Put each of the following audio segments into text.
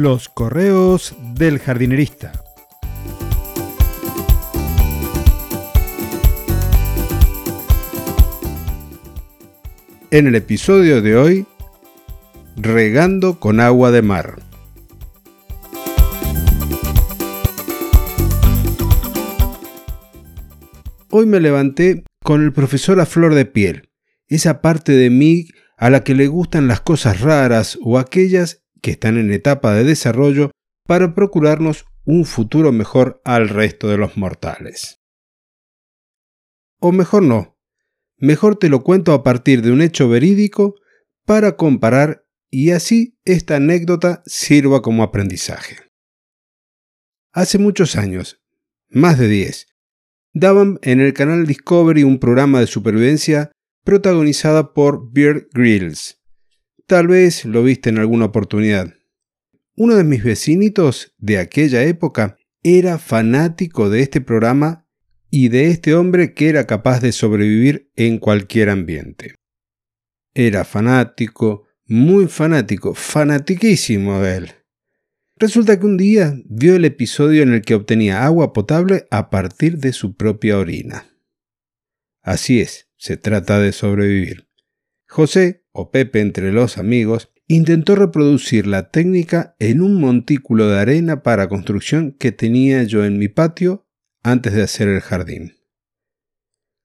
Los correos del jardinerista. En el episodio de hoy, regando con agua de mar. Hoy me levanté con el profesor a flor de piel, esa parte de mí a la que le gustan las cosas raras o aquellas que están en etapa de desarrollo para procurarnos un futuro mejor al resto de los mortales. O mejor no, mejor te lo cuento a partir de un hecho verídico para comparar y así esta anécdota sirva como aprendizaje. Hace muchos años, más de 10, daban en el canal Discovery un programa de supervivencia protagonizada por Beard Grylls. Tal vez lo viste en alguna oportunidad. Uno de mis vecinitos de aquella época era fanático de este programa y de este hombre que era capaz de sobrevivir en cualquier ambiente. Era fanático, muy fanático, fanatiquísimo de él. Resulta que un día vio el episodio en el que obtenía agua potable a partir de su propia orina. Así es, se trata de sobrevivir. José, o Pepe entre los amigos, intentó reproducir la técnica en un montículo de arena para construcción que tenía yo en mi patio antes de hacer el jardín.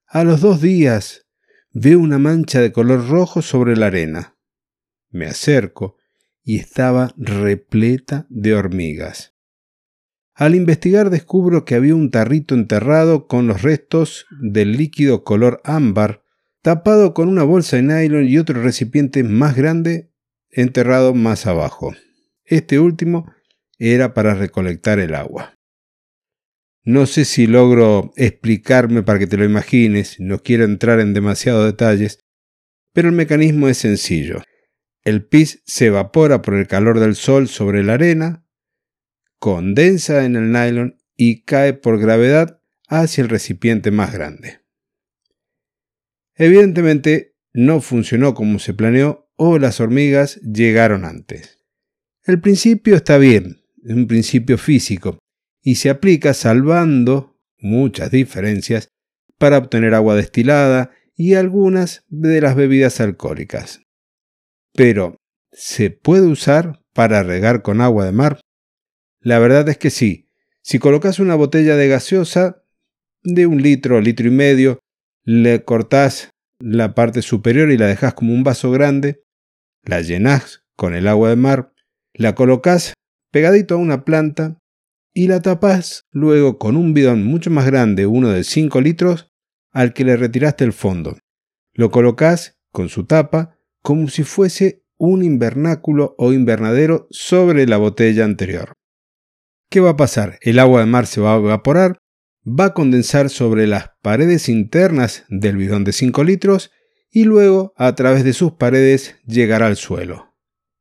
A los dos días veo una mancha de color rojo sobre la arena. Me acerco y estaba repleta de hormigas. Al investigar descubro que había un tarrito enterrado con los restos del líquido color ámbar, tapado con una bolsa de nylon y otro recipiente más grande enterrado más abajo. Este último era para recolectar el agua. No sé si logro explicarme para que te lo imagines, no quiero entrar en demasiados detalles, pero el mecanismo es sencillo. El pis se evapora por el calor del sol sobre la arena, condensa en el nylon y cae por gravedad hacia el recipiente más grande. Evidentemente no funcionó como se planeó o las hormigas llegaron antes. El principio está bien, es un principio físico, y se aplica salvando muchas diferencias para obtener agua destilada y algunas de las bebidas alcohólicas. Pero, ¿se puede usar para regar con agua de mar? La verdad es que sí. Si colocas una botella de gaseosa de un litro, litro y medio, le cortás la parte superior y la dejas como un vaso grande, la llenás con el agua de mar, la colocas pegadito a una planta y la tapás luego con un bidón mucho más grande, uno de 5 litros, al que le retiraste el fondo. Lo colocas con su tapa como si fuese un invernáculo o invernadero sobre la botella anterior. ¿Qué va a pasar? El agua de mar se va a evaporar, va a condensar sobre las paredes internas del bidón de 5 litros y luego a través de sus paredes llegará al suelo.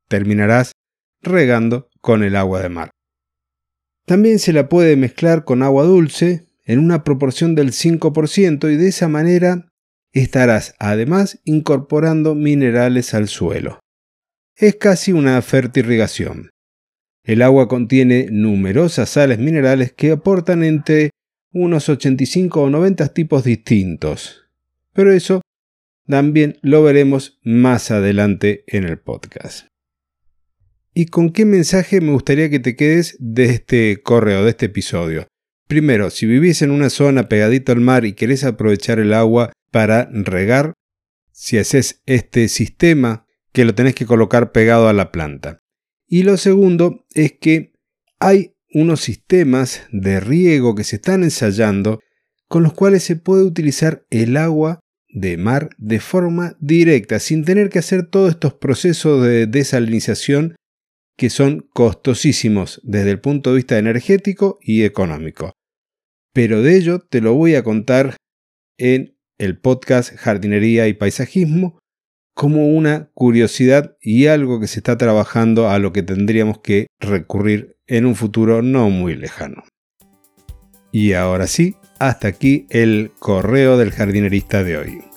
Terminarás regando con el agua de mar. También se la puede mezclar con agua dulce en una proporción del 5% y de esa manera estarás además incorporando minerales al suelo. Es casi una fertirrigación. El agua contiene numerosas sales minerales que aportan entre unos 85 o 90 tipos distintos. Pero eso también lo veremos más adelante en el podcast. ¿Y con qué mensaje me gustaría que te quedes de este correo, de este episodio? Primero, si vivís en una zona pegadita al mar y querés aprovechar el agua para regar, si haces este sistema que lo tenés que colocar pegado a la planta. Y lo segundo es que hay unos sistemas de riego que se están ensayando con los cuales se puede utilizar el agua de mar de forma directa, sin tener que hacer todos estos procesos de desalinización que son costosísimos desde el punto de vista energético y económico. Pero de ello te lo voy a contar en el podcast Jardinería y Paisajismo como una curiosidad y algo que se está trabajando a lo que tendríamos que recurrir en un futuro no muy lejano. Y ahora sí, hasta aquí el correo del jardinerista de hoy.